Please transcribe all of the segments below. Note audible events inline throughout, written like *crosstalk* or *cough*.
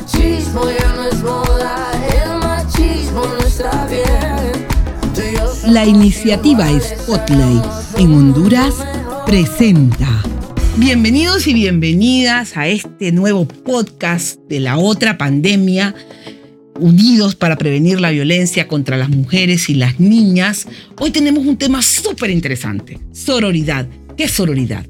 machismo ya no es moda, el machismo no está bien. La iniciativa Spotlight en Honduras presenta. Bienvenidos y bienvenidas a este nuevo podcast de la otra pandemia, unidos para prevenir la violencia contra las mujeres y las niñas. Hoy tenemos un tema súper interesante, sororidad. ¿Qué es sororidad?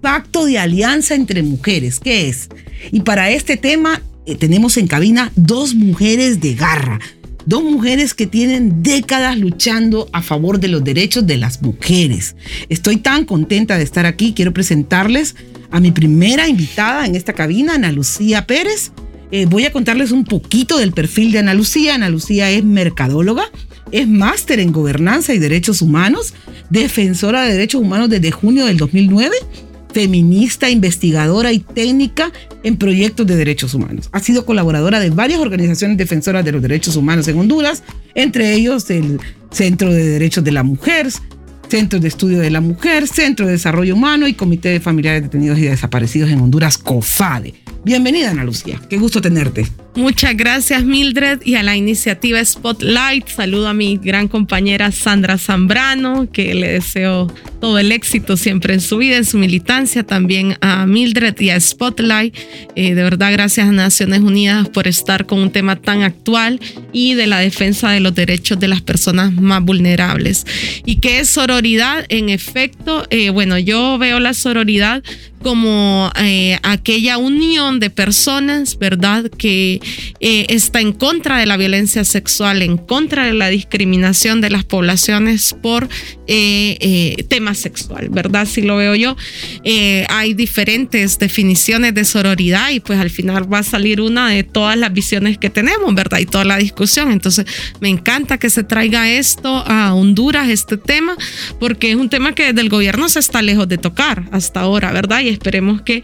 Pacto de alianza entre mujeres, ¿qué es? Y para este tema eh, tenemos en cabina dos mujeres de garra, dos mujeres que tienen décadas luchando a favor de los derechos de las mujeres. Estoy tan contenta de estar aquí, quiero presentarles a mi primera invitada en esta cabina, Ana Lucía Pérez. Eh, voy a contarles un poquito del perfil de Ana Lucía. Ana Lucía es mercadóloga, es máster en gobernanza y derechos humanos, defensora de derechos humanos desde junio del 2009 feminista, investigadora y técnica en proyectos de derechos humanos. Ha sido colaboradora de varias organizaciones defensoras de los derechos humanos en Honduras, entre ellos el Centro de Derechos de la Mujer, Centro de Estudio de la Mujer, Centro de Desarrollo Humano y Comité de Familiares Detenidos y Desaparecidos en Honduras, COFADE. Bienvenida, Ana Lucía. Qué gusto tenerte. Muchas gracias, Mildred, y a la iniciativa Spotlight. Saludo a mi gran compañera Sandra Zambrano, que le deseo todo el éxito siempre en su vida, en su militancia. También a Mildred y a Spotlight. Eh, de verdad, gracias a Naciones Unidas por estar con un tema tan actual y de la defensa de los derechos de las personas más vulnerables. ¿Y qué es sororidad? En efecto, eh, bueno, yo veo la sororidad como eh, aquella unión de personas, ¿verdad? Que eh, está en contra de la violencia sexual, en contra de la discriminación de las poblaciones por eh, eh, tema sexual, ¿verdad? Si lo veo yo, hay diferentes definiciones de sororidad y pues al final va a salir una de todas las visiones que tenemos, ¿verdad? Y toda la discusión. Entonces, me encanta que se traiga esto a Honduras, este tema, porque es un tema que desde el gobierno se está lejos de tocar hasta ahora, ¿verdad? Y esperemos que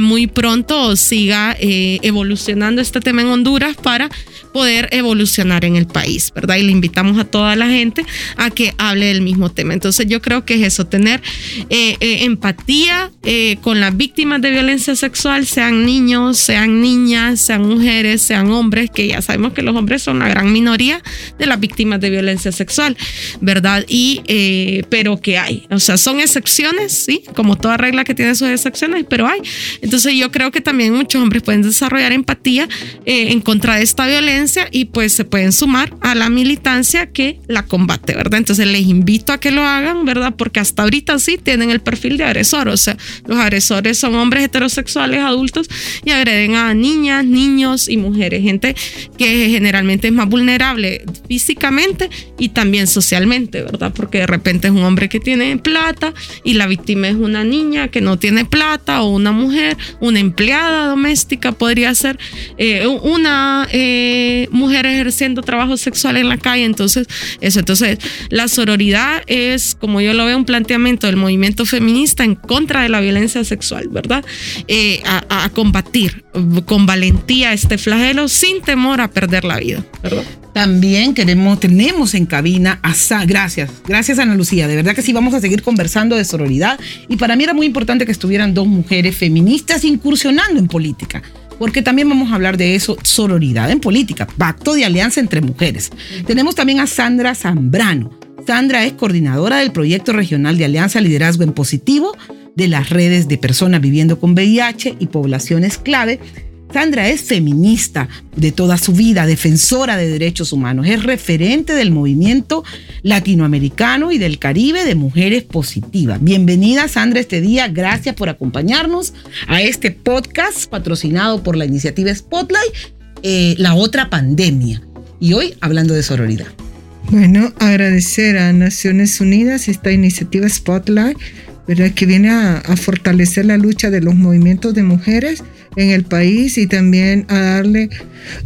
muy pronto siga evolucionando este tema en Honduras para poder evolucionar en el país, ¿verdad? Y le invitamos a toda la gente a que hable del mismo tema. Entonces yo creo que es eso, tener eh, eh, empatía eh, con las víctimas de violencia sexual, sean niños, sean niñas, sean mujeres, sean hombres, que ya sabemos que los hombres son la gran minoría de las víctimas de violencia sexual, ¿verdad? Y, pero que hay, o sea, son excepciones, ¿sí? Como toda regla que tiene sus excepciones, pero hay. Entonces yo creo que también muchos hombres pueden desarrollar empatía en contra de esta violencia y pues se pueden sumar a la militancia que la combate, ¿verdad? Entonces les invito a que lo hagan, ¿verdad? Porque hasta ahorita sí tienen el perfil de agresor, o sea, los agresores son hombres heterosexuales adultos y agreden a niñas, niños y mujeres, gente que generalmente es más vulnerable físicamente y también socialmente, ¿verdad? Porque de repente es un hombre que tiene plata y la víctima es una niña que no tiene plata o una mujer, una empleada doméstica podría ser eh, una eh, mujer ejerciendo trabajo sexual en la calle. Entonces, eso. Entonces, la sororidad es, como yo lo veo, un planteamiento del movimiento feminista en contra de la violencia sexual, ¿verdad? Eh, a, combatir con valentía este flagelo sin temor a perder la vida, ¿verdad? También queremos, tenemos en cabina a Sa gracias, gracias Ana Lucía, de verdad que sí vamos a seguir conversando de sororidad y para mí era muy importante que estuvieran dos mujeres feministas incursionando en política porque también vamos a hablar de eso, sororidad en política, pacto de alianza entre mujeres. Tenemos también a Sandra Zambrano. Sandra es coordinadora del proyecto regional de Alianza Liderazgo en Positivo de las redes de personas viviendo con VIH y poblaciones clave Sandra es feminista de toda su vida, defensora de derechos humanos, es referente del movimiento latinoamericano y del Caribe de Mujeres Positivas. Bienvenida Sandra este día, gracias por acompañarnos a este podcast patrocinado por la iniciativa Spotlight, eh, La Otra Pandemia. Y hoy hablando de sororidad. Bueno, agradecer a Naciones Unidas esta iniciativa Spotlight, ¿verdad? que viene a, fortalecer la lucha de los movimientos de mujeres en el país y también a darle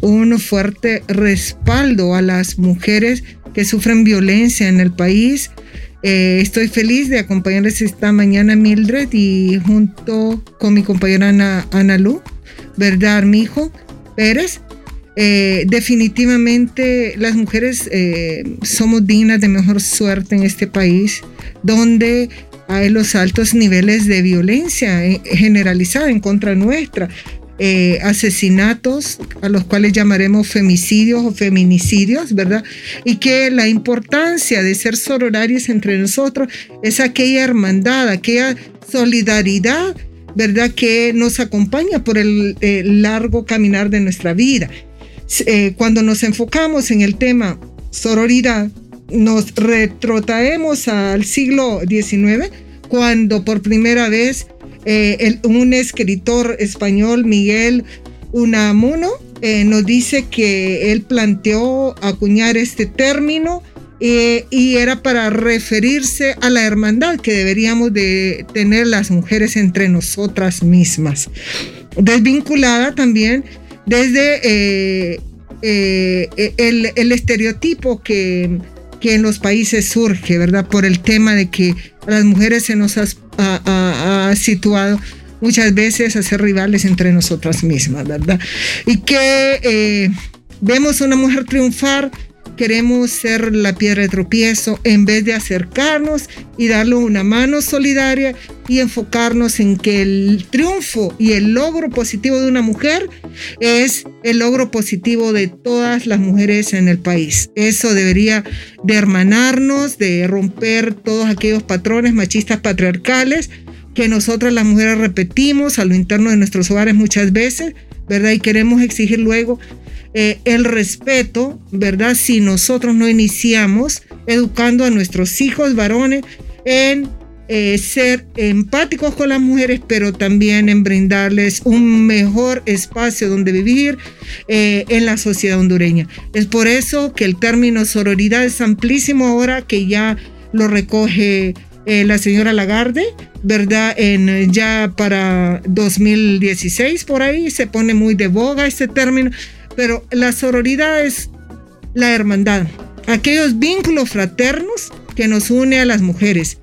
un fuerte respaldo a las mujeres que sufren violencia en el país. Eh, estoy feliz de acompañarles esta mañana Mildred y junto con mi compañera Ana, Ana Lu, ¿verdad, mi hijo Pérez? Eh, definitivamente las mujeres eh, somos dignas de mejor suerte en este país, donde hay los altos niveles de violencia generalizada en contra nuestra. eh, asesinatos, a los cuales llamaremos femicidios o feminicidios, ¿verdad? Y que la importancia de ser sororarios entre nosotros es aquella hermandad, aquella solidaridad, ¿verdad? Que nos acompaña por el largo caminar de nuestra vida. Eh, cuando nos enfocamos en el tema sororidad, nos retrotraemos al siglo XIX, cuando por primera vez eh, un escritor español, Miguel Unamuno, eh, nos dice que él planteó acuñar este término y era para referirse a la hermandad que deberíamos de tener las mujeres entre nosotras mismas. Desvinculada también desde eh, eh, el, estereotipo que, que, en los países surge, ¿verdad? Por el tema de que a las mujeres se nos ha, situado muchas veces a ser rivales entre nosotras mismas, ¿verdad? Y que eh, vemos una mujer triunfar queremos ser la piedra de tropiezo en vez de acercarnos y darle una mano solidaria y enfocarnos en que el triunfo y el logro positivo de una mujer es el logro positivo de todas las mujeres en el país. Eso debería de hermanarnos, de romper todos aquellos patrones machistas patriarcales que nosotras las mujeres repetimos a lo interno de nuestros hogares muchas veces, ¿verdad? Y queremos exigir luego eh, el respeto, ¿verdad? Si nosotros no iniciamos educando a nuestros hijos varones en eh, ser empáticos con las mujeres, pero también en brindarles un mejor espacio donde vivir eh, en la sociedad hondureña. Es por eso que el término sororidad es amplísimo ahora que ya lo recoge la señora Lagarde, ¿verdad? Ya para 2016 por ahí se pone muy de boga este término pero la sororidad es la hermandad, aquellos vínculos fraternos que nos une a las mujeres.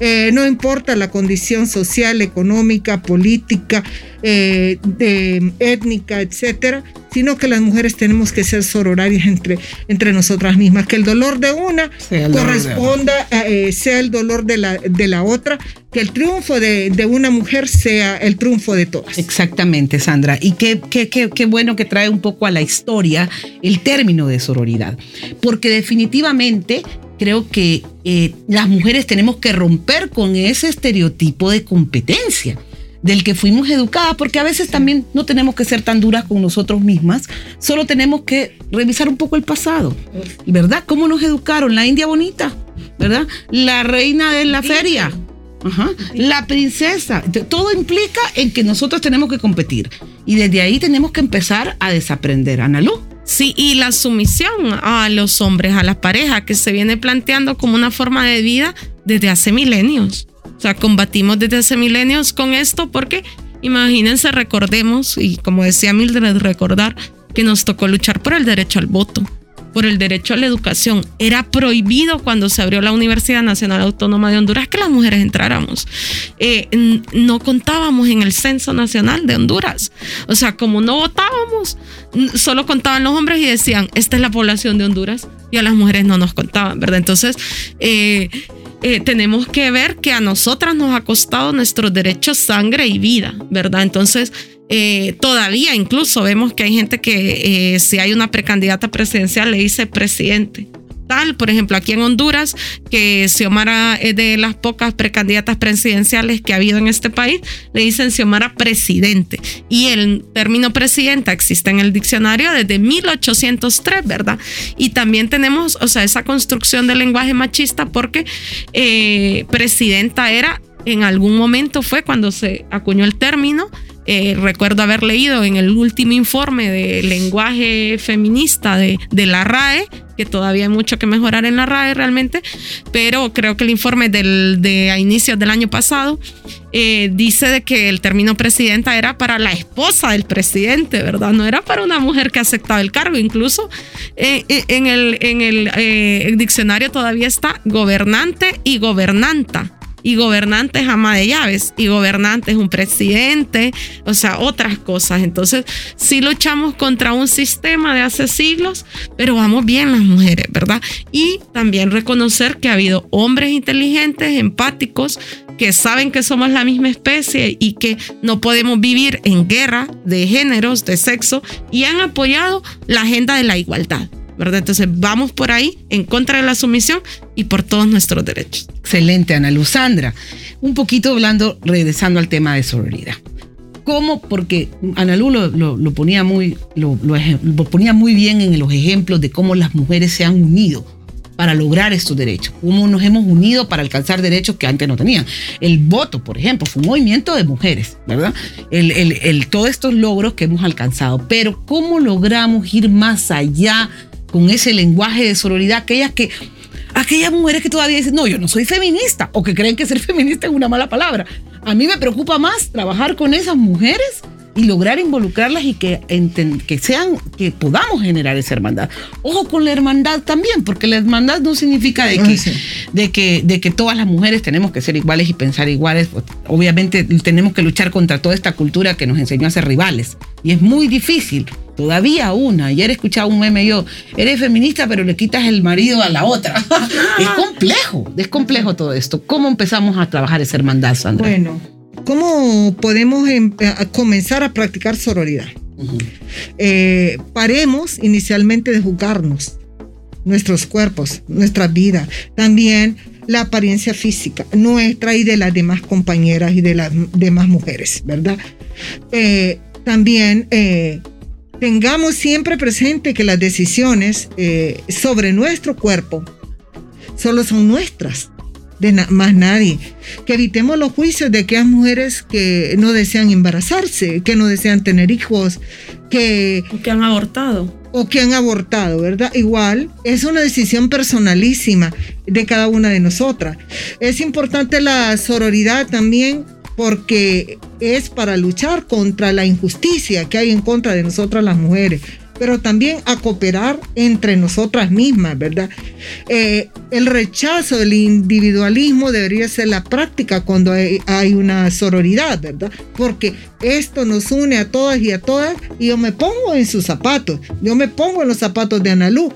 Eh, no importa la condición social, económica, política, eh, de, étnica, etcétera, sino que las mujeres tenemos que ser sororarias entre, entre nosotras mismas, que el dolor de una corresponda, eh, sea el dolor de la, de la otra, que el triunfo de, de, una mujer sea el triunfo de todas. Exactamente, Sandra. Y qué, qué, qué, qué bueno que trae un poco a la historia el término de sororidad, porque definitivamente creo que eh, las mujeres tenemos que romper con ese estereotipo de competencia del que fuimos educadas, porque a veces también no tenemos que ser tan duras con nosotros mismas, solo tenemos que revisar un poco el pasado, ¿verdad? ¿Cómo nos educaron? La India bonita, ¿verdad? La reina de la feria. La princesa, todo implica en que nosotros tenemos que competir y desde ahí tenemos que empezar a desaprender, Ana Lu. Sí, y la sumisión a los hombres, a las parejas, que se viene planteando como una forma de vida desde hace milenios. O sea, combatimos desde hace milenios con esto porque imagínense, recordemos, y como decía Mildred, recordar que nos tocó luchar por el derecho al voto por el derecho a la educación. Era prohibido cuando se abrió la Universidad Nacional Autónoma de Honduras que las mujeres entráramos. Eh, no contábamos en el Censo Nacional de Honduras. O sea, como no votábamos, solo contaban los hombres y decían, esta es la población de Honduras y a las mujeres no nos contaban, ¿verdad? Entonces, eh, eh, tenemos que ver que a nosotras nos ha costado nuestros derechos sangre y vida, ¿verdad? Entonces, eh, todavía incluso vemos que hay gente que eh, si hay una precandidata presidencial le dice presidente. Tal, por ejemplo, aquí en Honduras, que Xiomara es de las pocas precandidatas presidenciales que ha habido en este país, le dicen Xiomara presidente. Y el término presidenta existe en el diccionario desde 1803, ¿verdad? Y también tenemos, o sea, esa construcción del lenguaje machista porque eh, presidenta era, en algún momento fue cuando se acuñó el término, eh, recuerdo haber leído en el último informe de lenguaje feminista de, de, la RAE, que todavía hay mucho que mejorar en la RAE realmente, pero creo que el informe del, de inicios del año pasado eh, dice de que el término presidenta era para la esposa del presidente, ¿verdad? No era para una mujer que aceptaba el cargo. Incluso eh, en el, en el diccionario todavía está gobernante y gobernanta y gobernante es ama de llaves y gobernante es un presidente, o sea, otras cosas. Entonces, sí luchamos contra un sistema de hace siglos, pero vamos bien las mujeres, ¿verdad? Y también reconocer que ha habido hombres inteligentes, empáticos, que saben que somos la misma especie y que no podemos vivir en guerra de géneros, de sexo, y han apoyado la agenda de la igualdad. ¿Verdad? Entonces vamos por ahí en contra de la sumisión y por todos nuestros derechos. Excelente, Ana Luzandra. Un poquito hablando, regresando al tema de sororidad. ¿Cómo? Porque Ana Lu lo, ponía muy, lo, lo ponía muy bien en los ejemplos de cómo las mujeres se han unido para lograr estos derechos, cómo nos hemos unido para alcanzar derechos que antes no tenían. El voto, por ejemplo, fue un movimiento de mujeres, ¿verdad? El, el, el, todos estos logros que hemos alcanzado, pero ¿cómo logramos ir más allá con ese lenguaje de sororidad? Aquellas que aquellas mujeres que todavía dicen, no, yo no soy feminista, o que creen que ser feminista es una mala palabra. A mí me preocupa más trabajar con esas mujeres y lograr involucrarlas y que, que sean, que podamos generar esa hermandad. Ojo con la hermandad también, porque la hermandad no significa de que, de que, de que todas las mujeres tenemos que ser iguales y pensar iguales. Obviamente tenemos que luchar contra toda esta cultura que nos enseñó a ser rivales. Y es muy difícil. Todavía una. Ayer escuchaba un meme yo, eres feminista pero le quitas el marido a la otra. *laughs* es complejo, es complejo todo esto. ¿Cómo empezamos a trabajar esa hermandad, Sandra? Bueno, ¿Cómo podemos em, comenzar a practicar sororidad? Eh, paremos inicialmente de juzgarnos, nuestros cuerpos, nuestra vida, también la apariencia física nuestra y de las demás compañeras y de las demás mujeres, ¿verdad? Eh, también eh, tengamos siempre presente que las decisiones sobre nuestro cuerpo solo son nuestras de más nadie. Que evitemos los juicios de aquellas mujeres que no desean embarazarse, que no desean tener hijos, que... O que han abortado. O que han abortado, ¿verdad? Igual, es una decisión personalísima de cada una de nosotras. Es importante la sororidad también porque es para luchar contra la injusticia que hay en contra de nosotras las mujeres pero también a cooperar entre nosotras mismas, ¿verdad? Eh, el rechazo del individualismo debería ser la práctica cuando hay, una sororidad, ¿verdad? Porque esto nos une a todas y a todas y yo me pongo en sus zapatos, yo me pongo en los zapatos de Analú.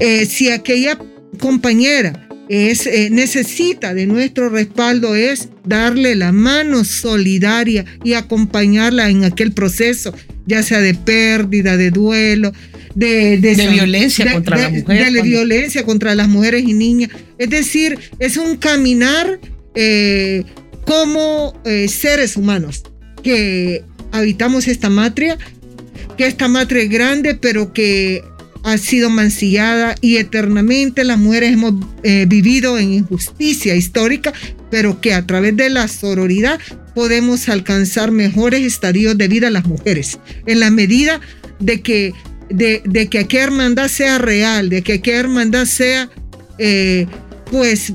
Eh, si aquella compañera es, eh, necesita de nuestro respaldo es darle la mano solidaria y acompañarla en aquel proceso ya sea de pérdida, de duelo, de, violencia contra la mujer. De, violencia contra las mujeres y niñas. Es decir, es un caminar eh, como eh, seres humanos que habitamos esta matria, que esta matria es grande, pero que ha sido mancillada y eternamente las mujeres hemos eh, vivido en injusticia histórica, pero que a través de la sororidad podemos alcanzar mejores estadios de vida a las mujeres, en la medida de que, de, que aquella hermandad sea real, de que aquella hermandad sea, eh, pues,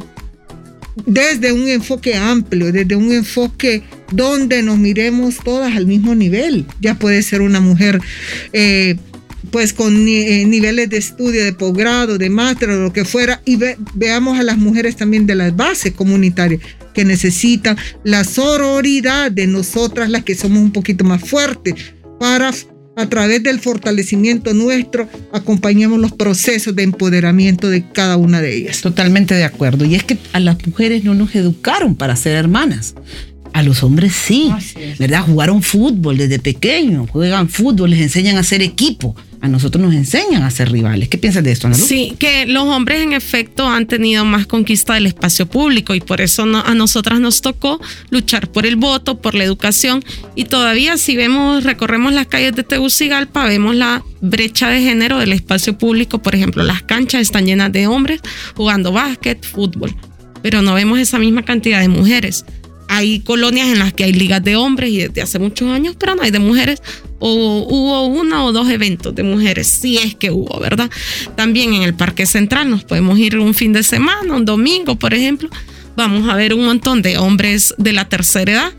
desde un enfoque amplio, desde un enfoque donde nos miremos todas al mismo nivel. Ya puede ser una mujer eh, pues con eh, niveles de estudio, de posgrado, de máster o lo que fuera, y veamos a las mujeres también de las bases comunitarias que necesitan la sororidad de nosotras, las que somos un poquito más fuertes, para a través del fortalecimiento nuestro, acompañemos los procesos de empoderamiento de cada una de ellas. Totalmente de acuerdo. Y es que a las mujeres no nos educaron para ser hermanas. A los hombres sí, ¿verdad? Jugaron fútbol desde pequeños, juegan fútbol, les enseñan a ser equipo. A nosotros nos enseñan a ser rivales. ¿Qué piensas de esto, Ana Sí, que los hombres en efecto han tenido más conquista del espacio público y por eso a nosotras nos tocó luchar por el voto, por la educación y todavía si vemos, recorremos las calles de Tegucigalpa, vemos la brecha de género del espacio público. Por ejemplo, las canchas están llenas de hombres jugando básquet, fútbol, pero no vemos esa misma cantidad de mujeres hay colonias en las que hay ligas de hombres y desde hace muchos años, pero no hay de mujeres. O hubo uno o dos eventos de mujeres, si es que hubo, ¿verdad? También en el Parque Central nos podemos ir un fin de semana, un domingo, por ejemplo. Vamos a ver un montón de hombres de la tercera edad,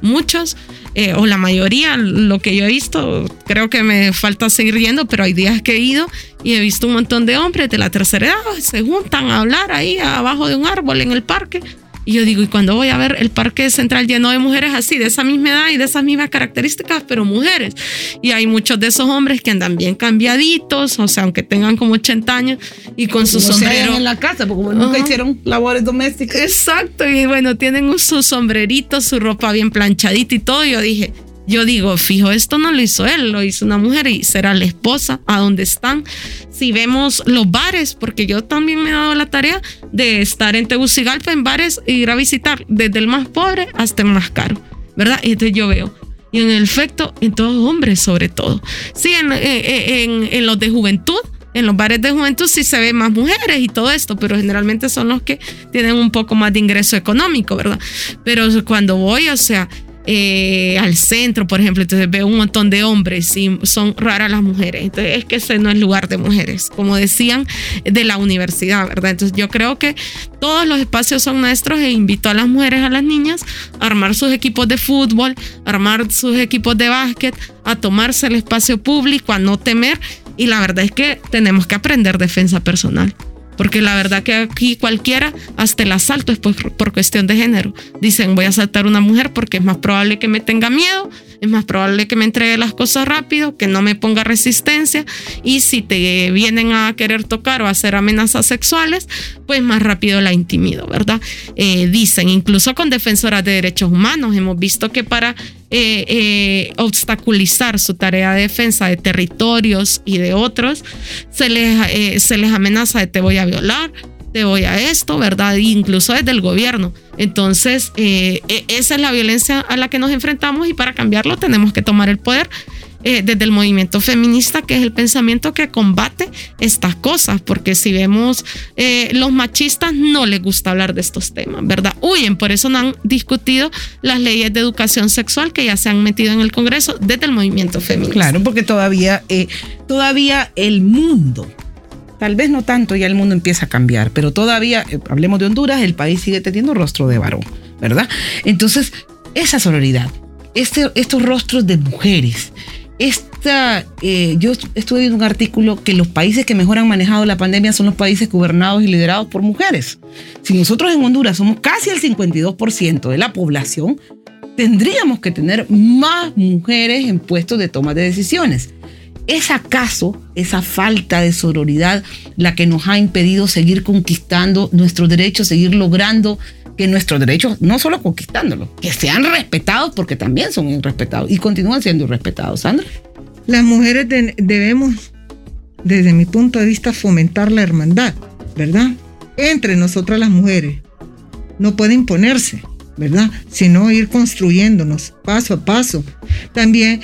muchos, eh, o la mayoría, lo que yo he visto, creo que me falta seguir yendo, pero hay días que he ido y he visto un montón de hombres de la tercera edad, se juntan a hablar ahí abajo de un árbol en el parque Y yo digo, y cuando voy a ver el parque central lleno de mujeres así, de esa misma edad y de esas mismas características, pero mujeres. Y hay muchos de esos hombres que andan bien cambiaditos, o sea, aunque tengan como 80 años y con su Como se sombrero. en la casa, porque como nunca hicieron labores domésticas. Exacto, y bueno, tienen su sombrerito, su ropa bien planchadita y todo. Yo dije, yo digo, fijo, esto no lo hizo él, lo hizo una mujer y será la esposa, a dónde están. Si vemos los bares, porque yo también me he dado la tarea de estar en Tegucigalpa en bares e ir a visitar desde el más pobre hasta el más caro, ¿verdad? Y entonces yo veo. Y en el efecto, en todos hombres sobre todo. Sí, en, eh, en- en los de juventud, en los bares de juventud sí se ve más mujeres y todo esto, pero generalmente son los que tienen un poco más de ingreso económico, ¿verdad? Pero cuando voy, o sea, eh, al centro, por ejemplo, entonces veo un montón de hombres y son raras las mujeres. Entonces es que ese no es lugar de mujeres, como decían de la universidad, ¿verdad? Entonces yo creo que todos los espacios son nuestros e invito a las mujeres, a las niñas, a armar sus equipos de fútbol, a armar sus equipos de básquet, a tomarse el espacio público, a no temer. Y la verdad es que tenemos que aprender defensa personal. Porque la verdad que aquí cualquiera, hasta el asalto es por, por cuestión de género. Dicen, voy a asaltar a una mujer porque es más probable que me tenga miedo, es más probable que me entregue las cosas rápido, que no me ponga resistencia. Y si te vienen a querer tocar o hacer amenazas sexuales, pues más rápido la intimido, ¿verdad? Eh, dicen, incluso con defensoras de derechos humanos, hemos visto que para eh, eh, obstaculizar su tarea de defensa de territorios y de otros, se les, se les amenaza de te voy a violar, te voy a esto, ¿verdad? Incluso desde el gobierno. Entonces, eh, e- esa es la violencia a la que nos enfrentamos y para cambiarlo tenemos que tomar el poder eh, desde el movimiento feminista, que es el pensamiento que combate estas cosas, porque si vemos eh, los machistas no les gusta hablar de estos temas, ¿verdad? Huyen, por eso no han discutido las leyes de educación sexual que ya se han metido en el Congreso desde el movimiento feminista. Claro, porque todavía, eh, todavía el mundo, tal vez no tanto, ya el mundo empieza a cambiar, pero todavía, eh, hablemos de Honduras, el país sigue teniendo rostro de varón, ¿verdad? Entonces, esa sororidad, este, estos rostros de mujeres, esta, eh, yo estuve viendo un artículo que los países que mejor han manejado la pandemia son los países gobernados y liderados por mujeres. Si nosotros en Honduras somos casi el 52% de la población, tendríamos que tener más mujeres en puestos de toma de decisiones. ¿Es acaso esa falta de sororidad la que nos ha impedido seguir conquistando nuestros derechos, seguir logrando que nuestros derechos, no solo conquistándolos, que sean respetados porque también son irrespetados y continúan siendo irrespetados, Sandra? Las mujeres de- debemos, desde mi punto de vista, fomentar la hermandad, ¿verdad? Entre nosotras las mujeres. No puede imponerse, ¿verdad? Sino ir construyéndonos paso a paso. También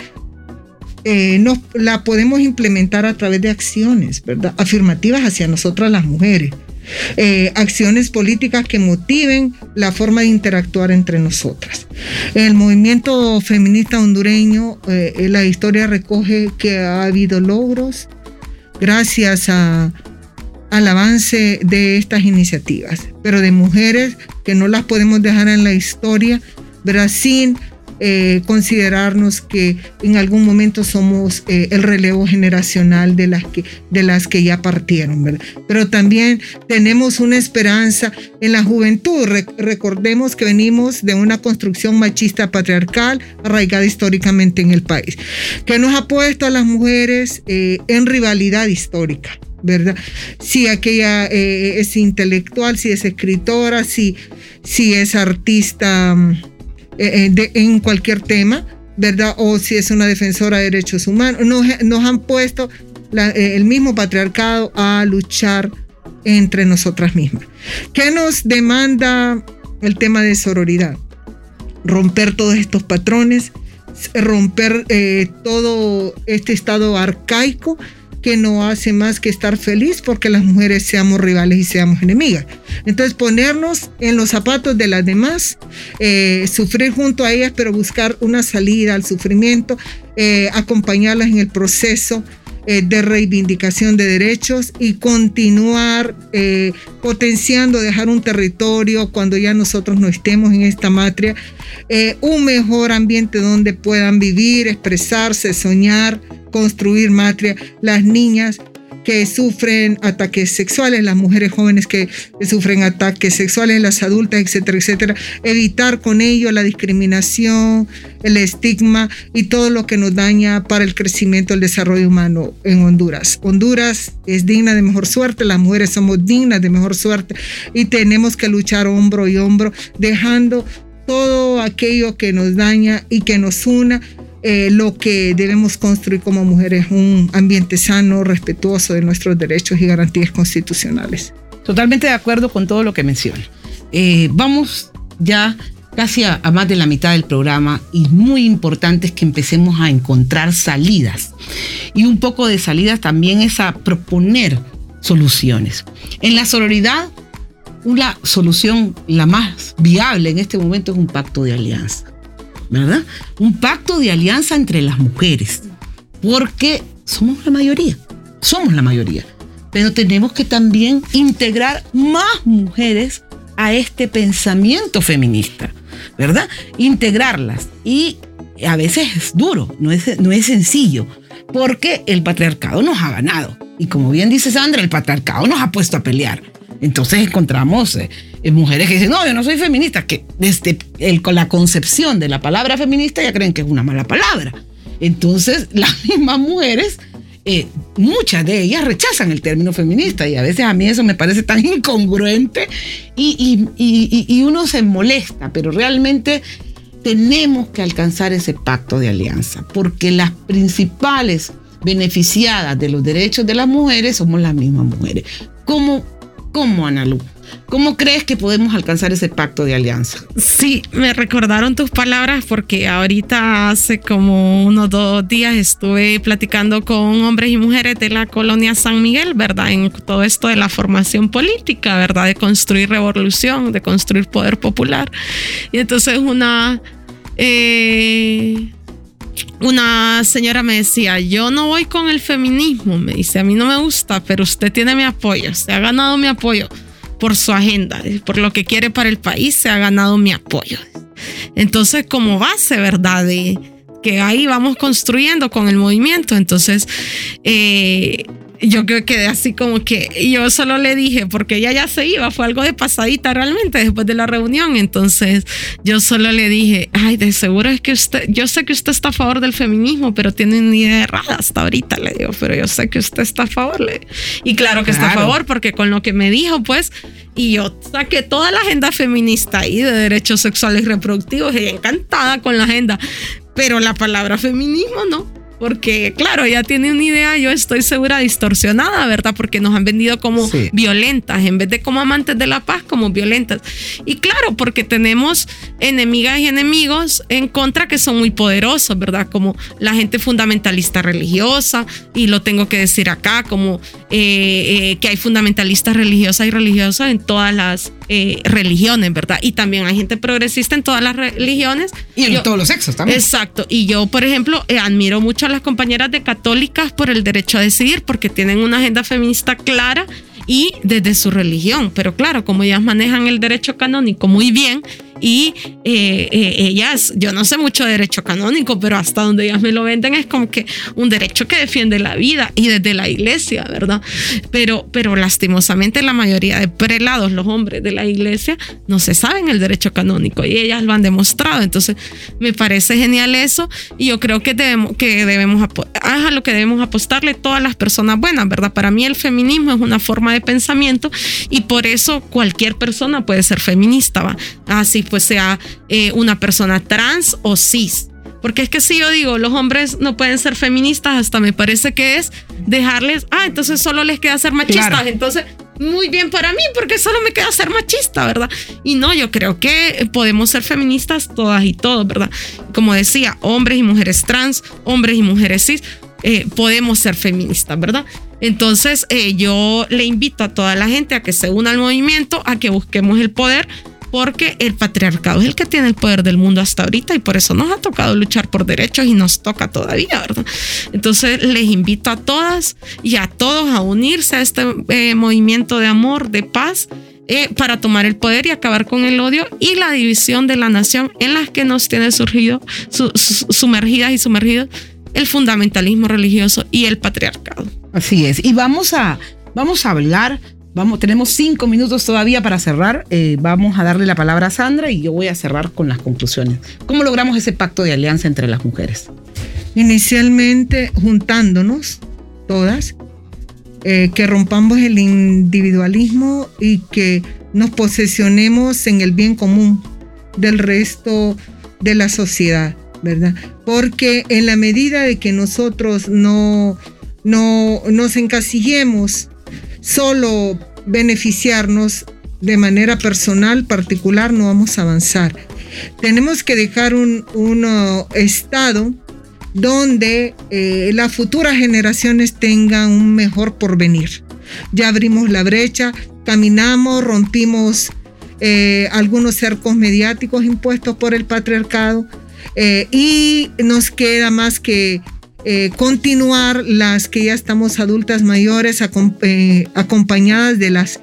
eh, la podemos implementar a través de acciones. Afirmativas hacia nosotras las mujeres. Eh, acciones políticas que motiven la forma de interactuar entre nosotras. El movimiento feminista hondureño, eh, la historia recoge que ha habido logros gracias al avance de estas iniciativas, pero de mujeres que no las podemos dejar en la historia, ¿verdad? sin eh, considerarnos que en algún momento somos eh, el relevo generacional de las, que, de las que ya partieron, ¿verdad? Pero también tenemos una esperanza en la juventud. Re- recordemos que venimos de una construcción machista patriarcal arraigada históricamente en el país, que nos ha puesto a las mujeres eh, en rivalidad histórica. ¿Verdad? Si aquella es intelectual, si es escritora, si, si es artista mm, eh, eh, en cualquier tema, ¿verdad? O si es una defensora de derechos humanos. Nos, han puesto eh, el mismo patriarcado a luchar entre nosotras mismas. ¿Qué nos demanda el tema de sororidad? Romper todos estos patrones, romper todo este estado arcaico que no hace más que estar feliz porque las mujeres seamos rivales y seamos enemigas. Entonces ponernos en los zapatos de las demás, eh, sufrir junto a ellas, pero buscar una salida al sufrimiento, eh, acompañarlas en el proceso eh, de reivindicación de derechos y continuar eh, potenciando, dejar un territorio cuando ya nosotros no estemos en esta matria, eh, un mejor ambiente donde puedan vivir, expresarse, soñar, construir matria, las niñas que sufren ataques sexuales, las mujeres jóvenes que, sufren ataques sexuales, las adultas, etcétera, etcétera. Evitar con ello la discriminación, el estigma y todo lo que nos daña para el crecimiento, el desarrollo humano en Honduras. Honduras es digna de mejor suerte, las mujeres somos dignas de mejor suerte y tenemos que luchar hombro y hombro, dejando todo aquello que nos daña y que nos una eh, lo que debemos construir como mujeres, un ambiente sano, respetuoso de nuestros derechos y garantías constitucionales. Totalmente de acuerdo con todo lo que menciona. Eh, vamos ya casi a, más de la mitad del programa y muy importante es que empecemos a encontrar salidas. Y un poco de salidas también es a proponer soluciones. En la sororidad, una solución la más viable en este momento es un pacto de alianza. ¿Verdad? Un pacto de alianza entre las mujeres, porque somos la mayoría, somos la mayoría, pero tenemos que también integrar más mujeres a este pensamiento feminista, ¿verdad? Integrarlas y a veces es duro, no es, no es sencillo, porque el patriarcado nos ha ganado. Y como bien dice Sandra, el patriarcado nos ha puesto a pelear. Entonces encontramos eh, mujeres que dicen, no, yo no soy feminista, que desde el, la concepción de la palabra feminista ya creen que es una mala palabra. Entonces *laughs* las mismas mujeres, eh, muchas de ellas rechazan el término feminista y a veces a mí eso me parece tan *laughs* incongruente y, y, y uno se molesta, pero realmente tenemos que alcanzar ese pacto de alianza, porque las principales beneficiadas de los derechos de las mujeres somos las mismas mujeres. ¿Cómo ¿Cómo, Analu? ¿Cómo crees que podemos alcanzar ese pacto de alianza? Sí, me recordaron tus palabras porque ahorita hace como unos dos días estuve platicando con hombres y mujeres de la colonia San Miguel, ¿verdad? En todo esto de la formación política, ¿verdad? De construir revolución, de construir poder popular. Y entonces una... Eh, una señora me decía, yo no voy con el feminismo, me dice, a mí no me gusta, pero usted tiene mi apoyo, se ha ganado mi apoyo por su agenda, por lo que quiere para el país, se ha ganado mi apoyo. Entonces, como base, ¿verdad? Que ahí vamos construyendo con el movimiento, entonces... Eh, yo quedé así como que yo solo le dije, porque ella ya se iba, fue algo de pasadita realmente después de la reunión, entonces yo solo le dije, ay, de seguro es que usted, yo sé que usted está a favor del feminismo, pero tiene una idea errada hasta ahorita, le digo, pero yo sé que usted está a favor, le y claro que está a favor, porque con lo que me dijo, pues, y yo saqué toda la agenda feminista ahí de derechos sexuales y reproductivos, y encantada con la agenda, pero la palabra feminismo no. Porque, claro, ella tiene una idea, yo estoy segura, distorsionada, ¿verdad? Porque nos han vendido como violentas, en vez de como amantes de la paz, como violentas. Y claro, porque tenemos enemigas y enemigos en contra que son muy poderosos, ¿verdad? Como la gente fundamentalista religiosa, y lo tengo que decir acá, como eh, eh, que hay fundamentalistas religiosas y religiosas en todas las eh, religiones, ¿verdad? Y también hay gente progresista en todas las religiones. Y en todos los sexos también. Exacto. Y yo, por ejemplo, admiro mucho las compañeras de católicas por el derecho a decidir, porque tienen una agenda feminista clara y desde su religión. Pero claro, como ellas manejan el derecho canónico muy bien, y eh, eh, ellas, yo no sé mucho de derecho canónico, pero hasta donde ellas me lo venden es como que un derecho que defiende la vida y desde la iglesia, ¿verdad? Pero, pero lastimosamente la mayoría de prelados, los hombres de la iglesia, no se saben el derecho canónico y ellas lo han demostrado. Entonces, me parece genial eso y yo creo que debemos, que debemos, a lo que debemos apostarle todas las personas buenas, ¿verdad? Para mí el feminismo es una forma de pensamiento y por eso cualquier persona puede ser feminista, ¿va? Así pues sea eh, una persona trans o cis. Porque es que si yo digo, los hombres no pueden ser feministas, hasta me parece que es dejarles, ah, entonces solo les queda ser machistas. Entonces, muy bien para mí, porque solo me queda ser machista, ¿verdad? Y no, yo creo que podemos ser feministas todas y todos, ¿verdad? Como decía, hombres y mujeres trans, hombres y mujeres cis, eh, podemos ser feministas, ¿verdad? Entonces, eh, yo le invito a toda la gente a que se una al movimiento, a que busquemos el poder porque el patriarcado es el que tiene el poder del mundo hasta ahorita y por eso nos ha tocado luchar por derechos y nos toca todavía, ¿verdad? Entonces les invito a todas y a todos a unirse a este eh, movimiento de amor, de paz. Eh, para tomar el poder y acabar con el odio y la división de la nación en las que nos tiene surgido, sumergidas y sumergidos el fundamentalismo religioso y el patriarcado. Así es. Y vamos a, vamos a hablar, vamos, tenemos cinco minutos todavía para cerrar. Eh, vamos a darle la palabra a Sandra y yo voy a cerrar con las conclusiones. ¿Cómo logramos ese pacto de alianza entre las mujeres? Inicialmente juntándonos todas, eh, que rompamos el individualismo y que nos posesionemos en el bien común del resto de la sociedad, ¿verdad? Porque en la medida de que nosotros no, no nos encasillemos solo beneficiarnos de manera personal, particular, no vamos a avanzar. Tenemos que dejar un, estado donde eh, las futuras generaciones tengan un mejor porvenir. Ya abrimos la brecha, caminamos, rompimos eh, algunos cercos mediáticos impuestos por el patriarcado eh, y nos queda más que eh, continuar las que ya estamos adultas mayores acompañadas de las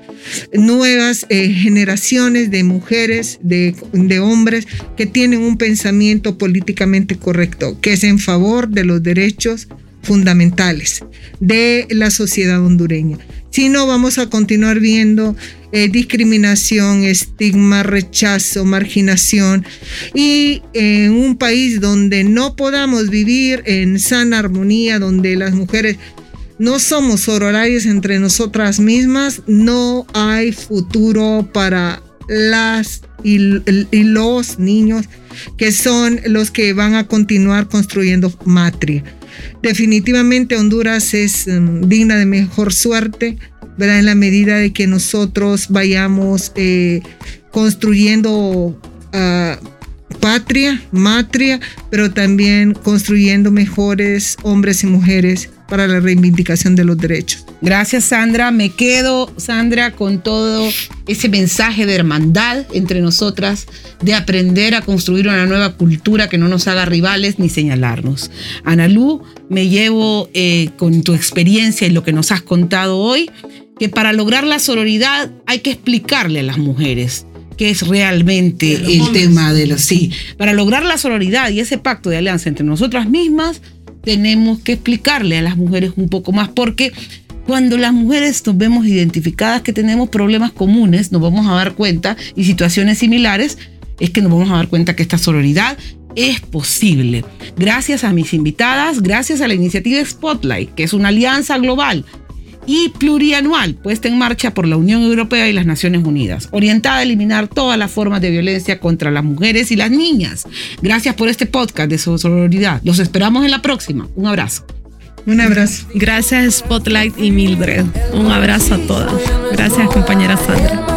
nuevas generaciones de mujeres, de, hombres que tienen un pensamiento políticamente correcto, que es en favor de los derechos fundamentales de la sociedad hondureña. Si no, vamos a continuar viendo eh, discriminación, estigma, rechazo, marginación. Y en un país donde no podamos vivir en sana armonía, donde las mujeres no somos horarios entre nosotras mismas, no hay futuro para las y, los niños que son los que van a continuar construyendo matria. Definitivamente Honduras es mm, digna de mejor suerte en la medida de que nosotros vayamos eh, construyendo ah, patria, matria, pero también construyendo mejores hombres y mujeres para la reivindicación de los derechos. Gracias Sandra, me quedo Sandra con todo ese mensaje de hermandad entre nosotras, de aprender a construir una nueva cultura que no nos haga rivales ni señalarnos. Analú, me llevo eh, con tu experiencia y lo que nos has contado hoy que para lograr la sororidad hay que explicarle a las mujeres qué es realmente el tema de los sí. Para lograr la sororidad y ese pacto de alianza entre nosotras mismas, tenemos que explicarle a las mujeres un poco más, porque cuando las mujeres nos vemos identificadas que tenemos problemas comunes, nos vamos a dar cuenta y situaciones similares, es que nos vamos a dar cuenta que esta sororidad es posible. Gracias a mis invitadas, gracias a la iniciativa Spotlight, que es una alianza global y plurianual puesta en marcha por la Unión Europea y las Naciones Unidas, orientada a eliminar todas las formas de violencia contra las mujeres y las niñas. Gracias por este podcast de sororidad. Los esperamos en la próxima. Un abrazo. Un abrazo. Gracias Spotlight y Mildred. Un abrazo a todas. Gracias compañera Sandra.